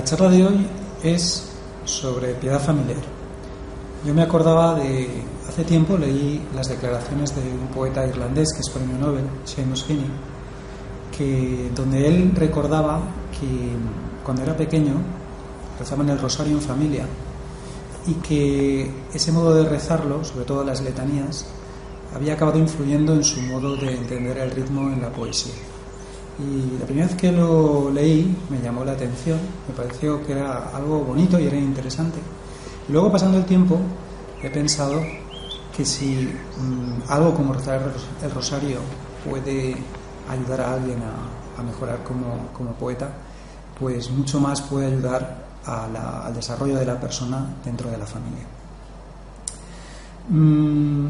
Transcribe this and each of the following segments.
La charla de hoy es sobre piedad familiar. Yo me acordaba de, hace tiempo leí las declaraciones de un poeta irlandés que es premio Nobel, Seamus Heaney, que, donde él recordaba que cuando era pequeño rezaban el rosario en familia y que ese modo de rezarlo, sobre todo las letanías, había acabado influyendo en su modo de entender el ritmo en la poesía. Y la primera vez que lo leí me llamó la atención, me pareció que era algo bonito y era interesante. Luego, pasando el tiempo, he pensado que si mm, algo como rezar el rosario puede ayudar a alguien a, mejorar como, poeta, pues mucho más puede ayudar al desarrollo de la persona dentro de la familia. Mm,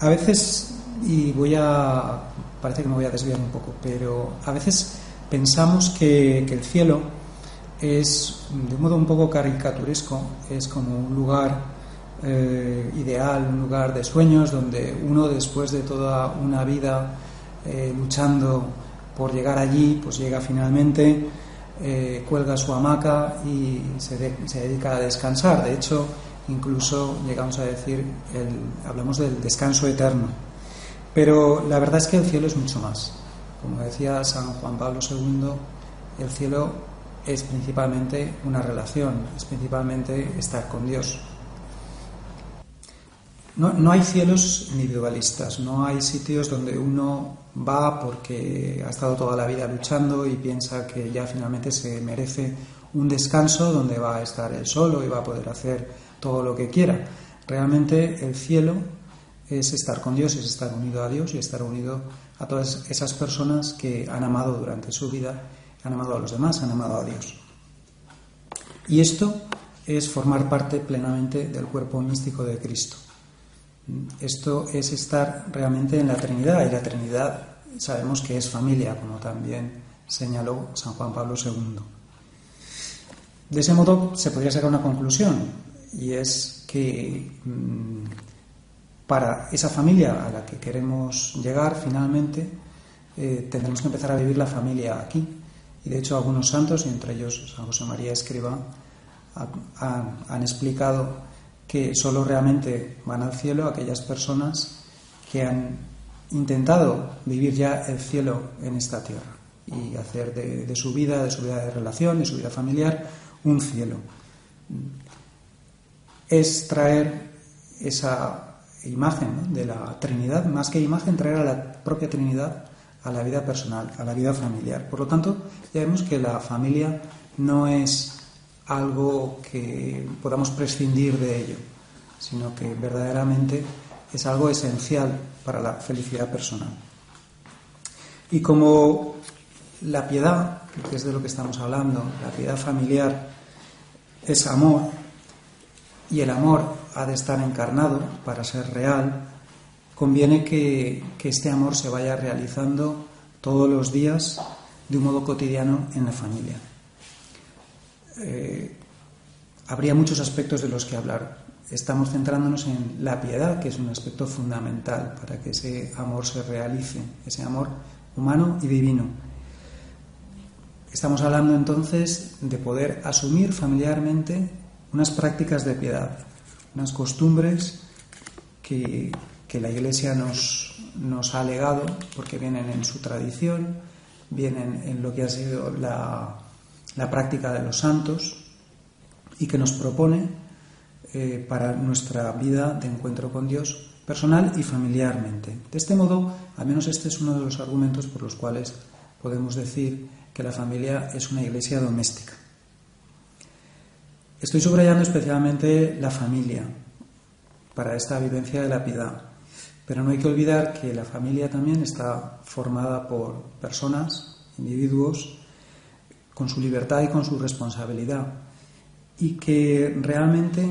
a veces, y voy a parece que me voy a desviar un poco, pero a veces pensamos que, el cielo es, de un modo un poco caricaturesco, es como un lugar eh, ideal, un lugar de sueños, donde uno después de toda una vida eh, luchando por llegar allí, pues llega finalmente, eh, cuelga su hamaca y se, dedica a descansar. De hecho, incluso llegamos a decir, hablamos del descanso eterno. Pero la verdad es que el cielo es mucho más. Como decía San Juan Pablo II, el cielo es principalmente una relación, es principalmente estar con Dios. No, no, hay cielos individualistas, no hay sitios donde uno va porque ha estado toda la vida luchando y piensa que ya finalmente se merece un descanso donde va a estar él solo y va a poder hacer todo lo que quiera. Realmente el cielo es estar con Dios, es estar unido a Dios y estar unido a todas esas personas que han amado durante su vida, han amado a los demás, han amado a Dios. Y esto es formar parte plenamente del cuerpo místico de Cristo. Esto es estar realmente en la Trinidad y la Trinidad sabemos que es familia, como también señaló San Juan Pablo II. De ese modo se podría sacar una conclusión y es que mm, para esa familia a la que queremos llegar finalmente, eh, tendremos que empezar a vivir la familia aquí. Y de hecho algunos santos, y entre ellos San José María Escriba, han, explicado que solo realmente van al cielo aquellas personas que han intentado vivir ya el cielo en esta tierra y hacer de, de, su vida, de su vida de relación, de su vida familiar, un cielo. Es traer esa imagen de la Trinidad, más que imagen, traer a la propia Trinidad a la vida personal, a la vida familiar. Por lo tanto, ya vemos que la familia no es algo que podamos prescindir de ello, sino que verdaderamente es algo esencial para la felicidad personal. Y como la piedad, que es de lo que estamos hablando, la piedad familiar es amor, y el amor ha de estar encarnado para ser real, conviene que, este amor se vaya realizando todos los días de un modo cotidiano en la familia. Eh, habría muchos aspectos de los que hablar. Estamos centrándonos en la piedad, que es un aspecto fundamental para que ese amor se realice, ese amor humano y divino. Estamos hablando entonces de poder asumir familiarmente unas prácticas de piedad, unas costumbres que, la Iglesia nos, nos, ha legado porque vienen en su tradición, vienen en lo que ha sido la, práctica de los santos y que nos propone eh, para nuestra vida de encuentro con Dios personal y familiarmente. De este modo, al menos este es uno de los argumentos por los cuales podemos decir que la familia es una iglesia doméstica. Estoy subrayando especialmente la familia para esta vivencia de la piedad. Pero no hay que olvidar que la familia también está formada por personas, individuos, con su libertad y con su responsabilidad. Y que realmente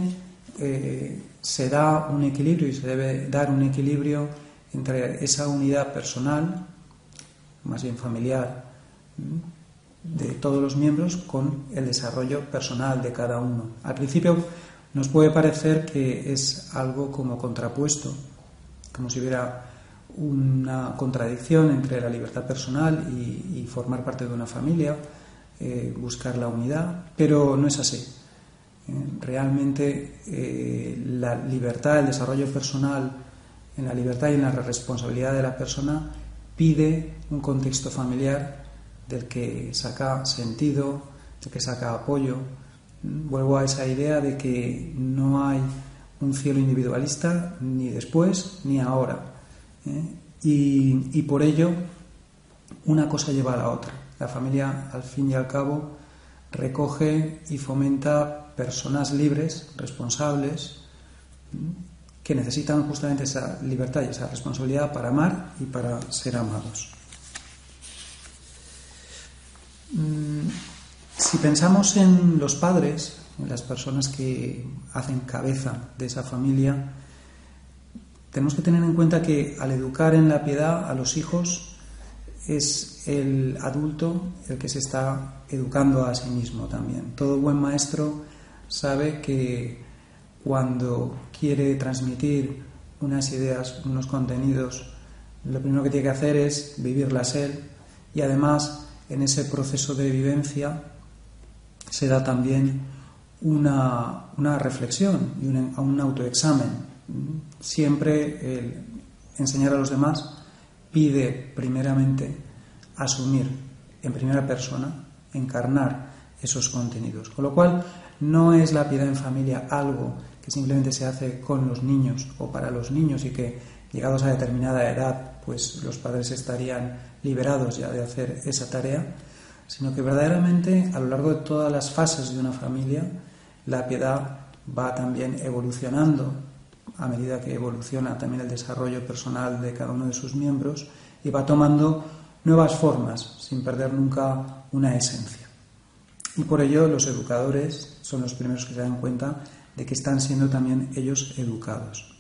eh, se da un equilibrio y se debe dar un equilibrio entre esa unidad personal, más bien familiar, de todos los miembros con el desarrollo personal de cada uno. Al principio nos puede parecer que es algo como contrapuesto, como si hubiera una contradicción entre la libertad personal y, formar parte de una familia, eh, buscar la unidad, pero no es así. Eh, realmente eh, la libertad, el desarrollo personal, en la libertad y en la responsabilidad de la persona pide un contexto familiar del que saca sentido, del que saca apoyo. Vuelvo a esa idea de que no hay un cielo individualista ni después ni ahora. ¿eh? Y, por ello una cosa lleva a la otra. La familia, al fin y al cabo, recoge y fomenta personas libres, responsables, que necesitan justamente esa libertad y esa responsabilidad para amar y para ser amados. Mm, si pensamos en los padres, las personas que hacen cabeza de esa familia, tenemos que tener en cuenta que al educar en la piedad a los hijos es el adulto el que se está educando a sí mismo también. Todo buen maestro sabe que cuando quiere transmitir unas ideas, unos contenidos, lo primero que tiene que hacer es vivirlas él y además en ese proceso de vivencia se da también una, una reflexión y un, autoexamen. Siempre el enseñar a los demás pide primeramente asumir en primera persona, encarnar esos contenidos. Con lo cual, no es la piedad en familia algo que simplemente se hace con los niños o para los niños y que llegados a determinada edad, pues los padres estarían liberados ya de hacer esa tarea, sino que verdaderamente a lo largo de todas las fases de una familia la piedad va también evolucionando a medida que evoluciona también el desarrollo personal de cada uno de sus miembros y va tomando nuevas formas sin perder nunca una esencia. Y por ello los educadores son los primeros que se dan cuenta de que están siendo también ellos educados.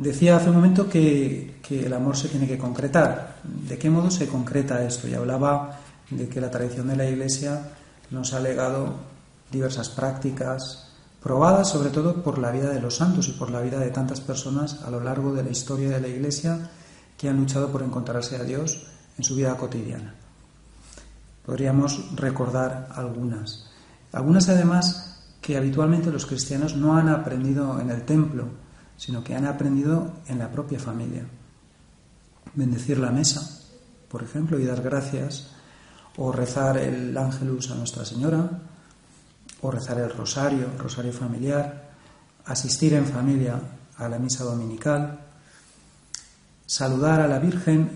Decía hace un momento que, el amor se tiene que concretar. ¿De qué modo se concreta esto? Y hablaba de que la tradición de la Iglesia nos ha legado diversas prácticas, probadas sobre todo por la vida de los santos y por la vida de tantas personas a lo largo de la historia de la Iglesia que han luchado por encontrarse a Dios en su vida cotidiana. Podríamos recordar algunas. Algunas además que habitualmente los cristianos no han aprendido en el templo, sino que han aprendido en la propia familia. Bendecir la mesa, por ejemplo, y dar gracias, o rezar el ángelus a Nuestra Señora, o rezar el rosario, rosario familiar, asistir en familia a la misa dominical, saludar a la Virgen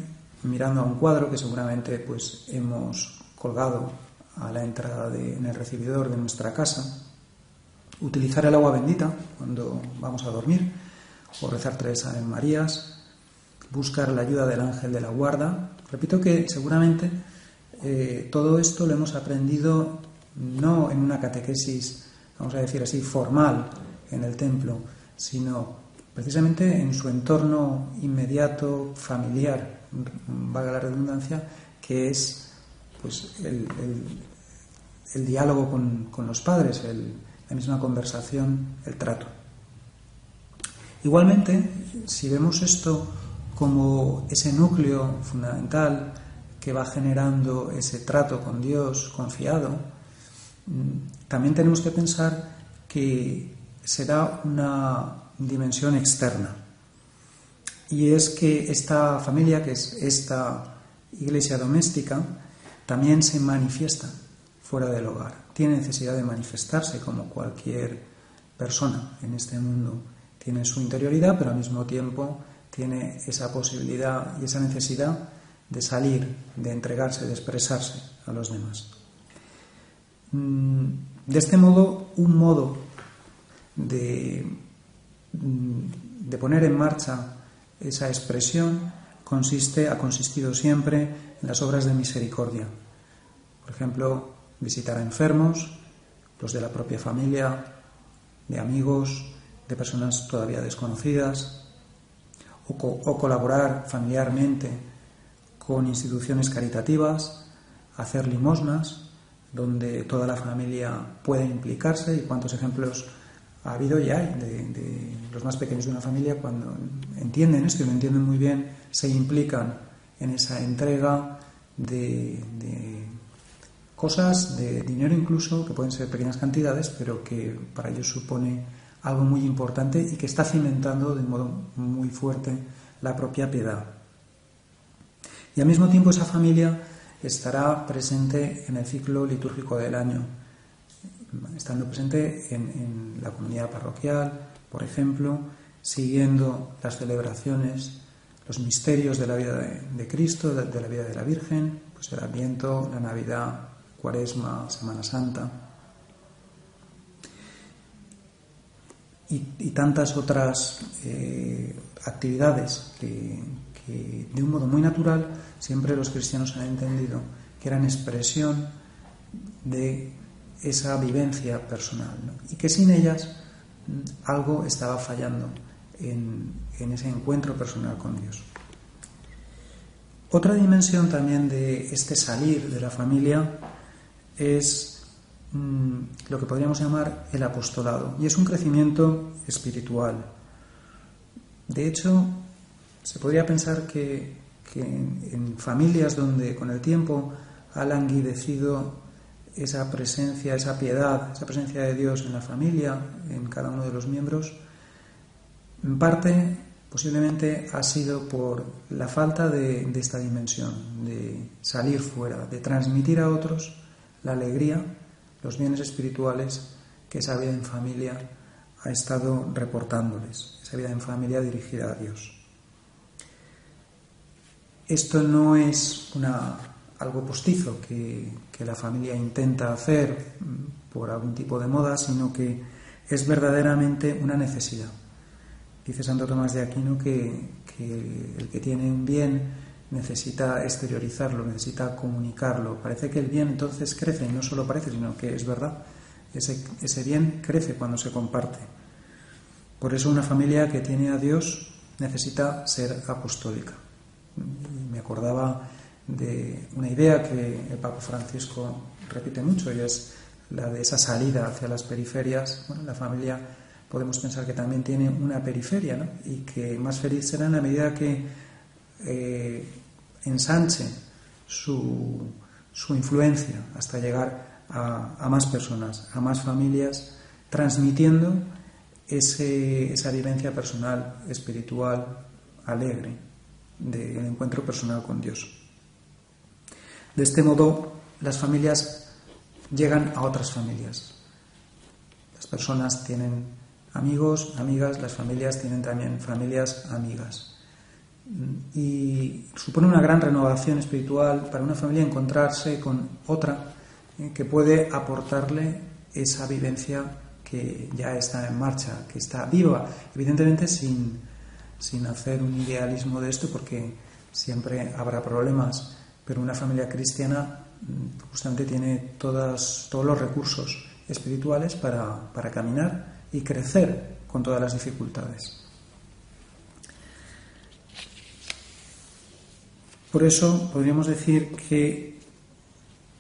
mirando a un cuadro que seguramente pues hemos colgado a la entrada en el recibidor de nuestra casa, utilizar el agua bendita cuando vamos a dormir, o rezar tres Ave Marías, buscar la ayuda del ángel de la guarda. Repito que seguramente eh, todo esto lo hemos aprendido no en una catequesis, vamos a decir así, formal en el templo, sino precisamente en su entorno inmediato, familiar, valga la redundancia, que es pues, el, diálogo con, los padres, la misma conversación, el trato. Igualmente, si vemos esto como ese núcleo fundamental que va generando ese trato con Dios confiado, Mm, también tenemos que pensar que se da una dimensión externa. Y es que esta familia, que es esta iglesia doméstica, también se manifiesta fuera del hogar. Tiene necesidad de manifestarse como cualquier persona en este mundo. Tiene su interioridad, pero al mismo tiempo tiene esa posibilidad y esa necesidad de salir, de entregarse, de expresarse a los demás. Mm, De este modo, un modo de, de poner en marcha esa expresión consiste, ha consistido siempre en las obras de misericordia. Por ejemplo, visitar a enfermos, los de la propia familia, de amigos, de personas todavía desconocidas, o, colaborar familiarmente con instituciones caritativas, hacer limosnas, donde toda la familia puede implicarse y cuántos ejemplos ha habido y hay de, los más pequeños de una familia cuando entienden esto y lo entienden muy bien, se implican en esa entrega de, de, cosas, de dinero incluso, que pueden ser pequeñas cantidades, pero que para ellos supone algo muy importante y que está cimentando de modo muy fuerte la propia piedad. Y al mismo tiempo esa familia estará presente en el ciclo litúrgico del año, estando presente en, la comunidad parroquial, por ejemplo, siguiendo las celebraciones, los misterios de la vida de, Cristo, de, la vida de la Virgen, pues el Adviento, la Navidad, Cuaresma, Semana Santa. Y, tantas otras eh, actividades que, de un modo muy natural siempre los cristianos han entendido que eran expresión de esa vivencia personal y que sin ellas mm, algo estaba fallando en, ese encuentro personal con Dios. Otra dimensión también de este salir de la familia es mm, lo que podríamos llamar el apostolado y es un crecimiento espiritual. De hecho, se podría pensar que, en, familias donde con el tiempo ha languidecido esa presencia, esa piedad, esa presencia de Dios en la familia, en cada uno de los miembros, en parte posiblemente ha sido por la falta de, esta dimensión, de salir fuera, de transmitir a otros la alegría, los bienes espirituales que esa vida en familia ha estado reportándoles, esa vida en familia dirigida a Dios. Esto no es algo postizo que, la familia intenta hacer por algún tipo de moda, sino que es verdaderamente una necesidad. Dice Santo Tomás de Aquino que, el que tiene un bien necesita exteriorizarlo, necesita comunicarlo. Parece que el bien entonces crece, y no solo parece, sino que es verdad. Ese, ese bien crece cuando se comparte. Por eso una familia que tiene a Dios necesita ser apostólica me acordaba de una idea que el Papa Francisco repite mucho y es la de esa salida hacia las periferias. Bueno, la familia podemos pensar que también tiene una periferia ¿no? y que más feliz será en la medida que eh, ensanche su, su, influencia hasta llegar a, a, más personas, a más familias, transmitiendo ese, esa vivencia personal, espiritual, alegre del encuentro personal con Dios. De este modo, las familias llegan a otras familias. Las personas tienen amigos, amigas, las familias tienen también familias, amigas. Y supone una gran renovación espiritual para una familia encontrarse con otra eh, que puede aportarle esa vivencia que ya está en marcha, que está viva, evidentemente sin, sin hacer un idealismo de esto porque siempre habrá problemas, pero una familia cristiana mm, justamente tiene todas, todos los recursos espirituales para, para caminar y crecer con todas las dificultades. Por eso podríamos decir que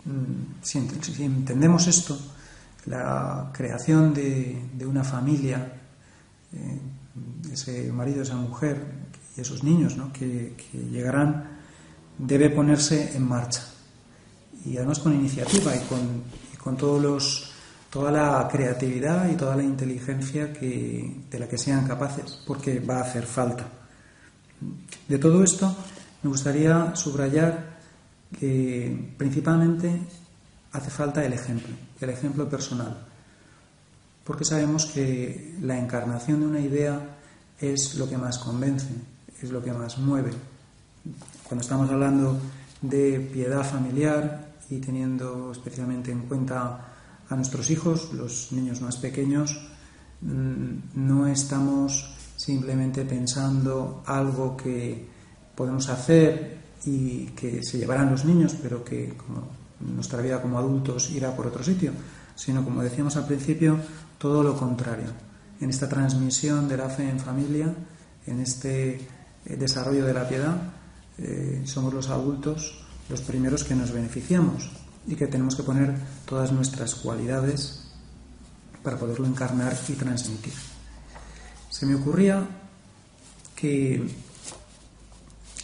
mm, si entendemos esto, la creación de, una familia eh, ese marido, esa mujer y esos niños que, llegarán, debe ponerse en marcha. Y además con iniciativa y con, todos los, toda la creatividad y toda la inteligencia que, de la que sean capaces, porque va a hacer falta. De todo esto, me gustaría subrayar que principalmente hace falta el ejemplo, el ejemplo personal, porque sabemos que la encarnación de una idea es lo que más convence, es lo que más mueve. Cuando estamos hablando de piedad familiar y teniendo especialmente en cuenta a nuestros hijos, los niños más pequeños, mm, no estamos simplemente pensando algo que podemos hacer y que se llevarán los niños, pero que nuestra vida como adultos irá por otro sitio, sino como decíamos al principio, todo lo contrario. En esta transmisión de la fe en familia, en este eh, desarrollo de la piedad, eh, somos los adultos los primeros que nos beneficiamos y que tenemos que poner todas nuestras cualidades para poderlo encarnar y transmitir. Se me ocurría que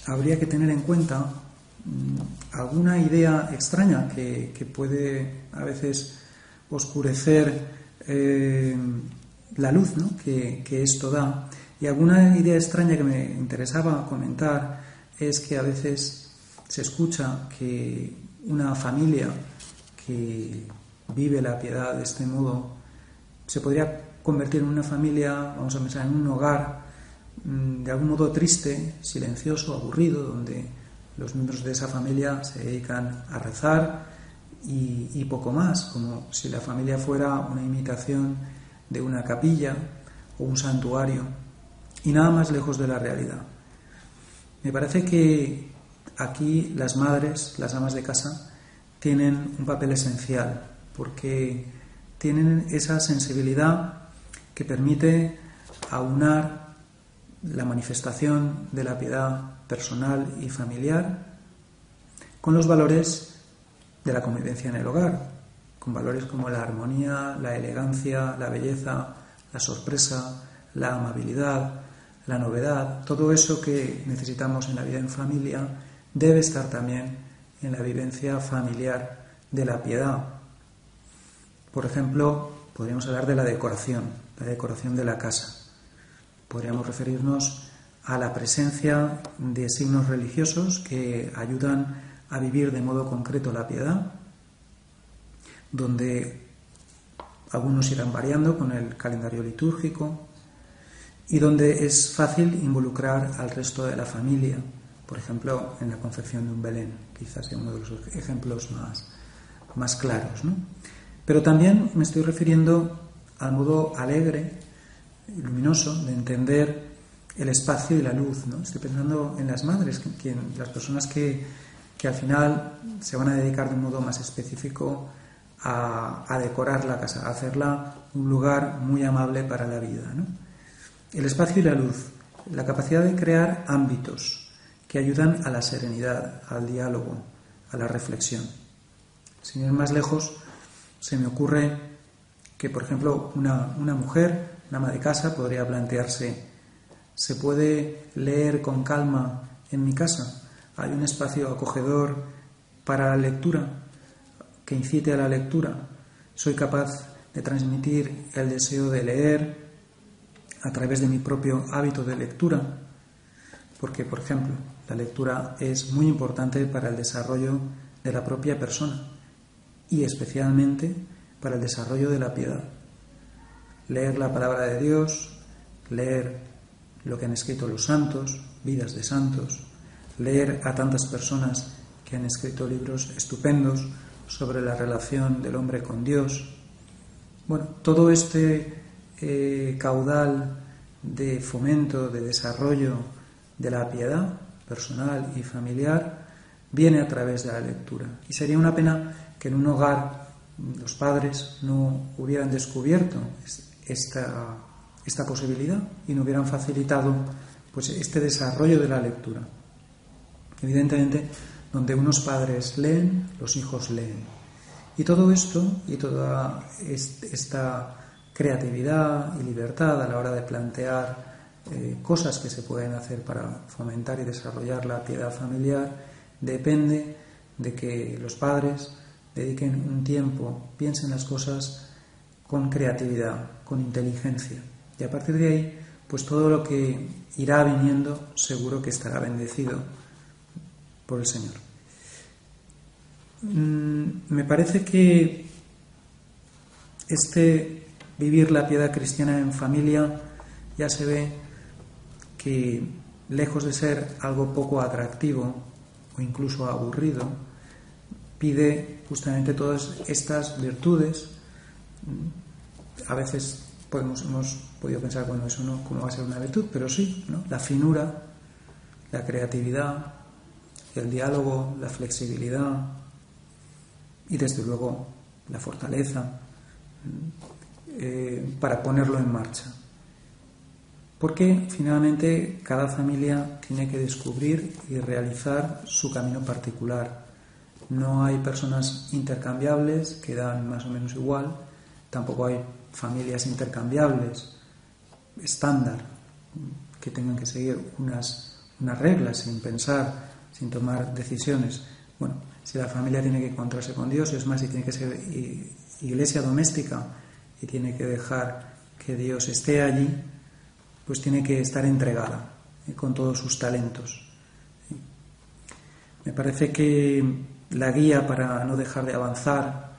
habría que tener en cuenta mm, alguna idea extraña que, puede a veces oscurecer eh, la luz que, que, esto da. Y alguna idea extraña que me interesaba comentar es que a veces se escucha que una familia que vive la piedad de este modo se podría convertir en una familia, vamos a pensar, en un hogar de algún modo triste, silencioso, aburrido, donde los miembros de esa familia se dedican a rezar y, poco más, como si la familia fuera una imitación de una capilla o un santuario y nada más lejos de la realidad. Me parece que aquí las madres, las amas de casa, tienen un papel esencial porque tienen esa sensibilidad que permite aunar la manifestación de la piedad personal y familiar con los valores de la convivencia en el hogar, con valores como la armonía, la elegancia, la belleza, la sorpresa, la amabilidad, la novedad, todo eso que necesitamos en la vida en familia debe estar también en la vivencia familiar de la piedad. Por ejemplo, podríamos hablar de la decoración, la decoración de la casa. Podríamos referirnos a la presencia de signos religiosos que ayudan a vivir de modo concreto la piedad, donde algunos irán variando con el calendario litúrgico y donde es fácil involucrar al resto de la familia, por ejemplo, en la confección de un Belén, quizás sea uno de los ejemplos más, más claros. Pero también me estoy refiriendo al modo alegre luminoso de entender el espacio y la luz. ¿no? Estoy pensando en las madres, las personas que, que, al final se van a dedicar de un modo más específico a, decorar la casa, a hacerla un lugar muy amable para la vida. ¿no? El espacio y la luz, la capacidad de crear ámbitos que ayudan a la serenidad, al diálogo, a la reflexión. Sin ir más lejos, se me ocurre que, por ejemplo, una, una mujer, una ama de casa, podría plantearse, ¿se puede leer con calma en mi casa? ¿Hay un espacio acogedor para la lectura que incite a la lectura? ¿Soy capaz de transmitir el deseo de leer a través de mi propio hábito de lectura? Porque, por ejemplo, la lectura es muy importante para el desarrollo de la propia persona y especialmente para el desarrollo de la piedad. Leer la palabra de Dios, leer lo que han escrito los santos, vidas de santos, leer a tantas personas que han escrito libros estupendos sobre la relación del hombre con Dios. Bueno, todo este eh, caudal de fomento, de desarrollo de la piedad personal y familiar viene a través de la lectura. Y sería una pena que en un hogar los padres no hubieran descubierto esta, posibilidad y no hubieran facilitado pues, este desarrollo de la lectura. Evidentemente, donde unos padres leen, los hijos leen. Y todo esto y toda esta creatividad y libertad a la hora de plantear eh, cosas que se pueden hacer para fomentar y desarrollar la piedad familiar depende de que los padres dediquen un tiempo, piensen las cosas con creatividad, con inteligencia. Y a partir de ahí, pues todo lo que irá viniendo seguro que estará bendecido por el Señor. Mm, me parece que este vivir la piedad cristiana en familia ya se ve que lejos de ser algo poco atractivo o incluso aburrido, pide justamente todas estas virtudes A veces hemos podido pensar, bueno, eso no, ¿cómo va a ser una virtud? Pero sí. La finura, la creatividad, el diálogo, la flexibilidad y desde luego la fortaleza eh, para ponerlo en marcha. Porque finalmente cada familia tiene que descubrir y realizar su camino particular. No hay personas intercambiables que dan más o menos igual, tampoco hay familias intercambiables estándar que tengan que seguir unas, unas reglas sin pensar, sin tomar decisiones. Bueno, si la familia tiene que encontrarse con Dios, es más, si tiene que ser iglesia doméstica y tiene que dejar que Dios esté allí, pues tiene que estar entregada eh, con todos sus talentos. Me parece que la guía para no dejar de avanzar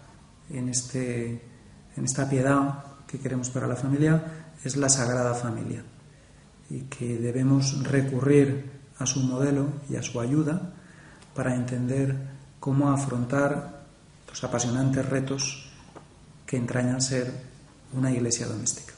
en, este, en esta piedad que queremos para la familia es la Sagrada Familia y que debemos recurrir a su modelo y a su ayuda para entender cómo afrontar los apasionantes retos que entrañan ser una iglesia doméstica.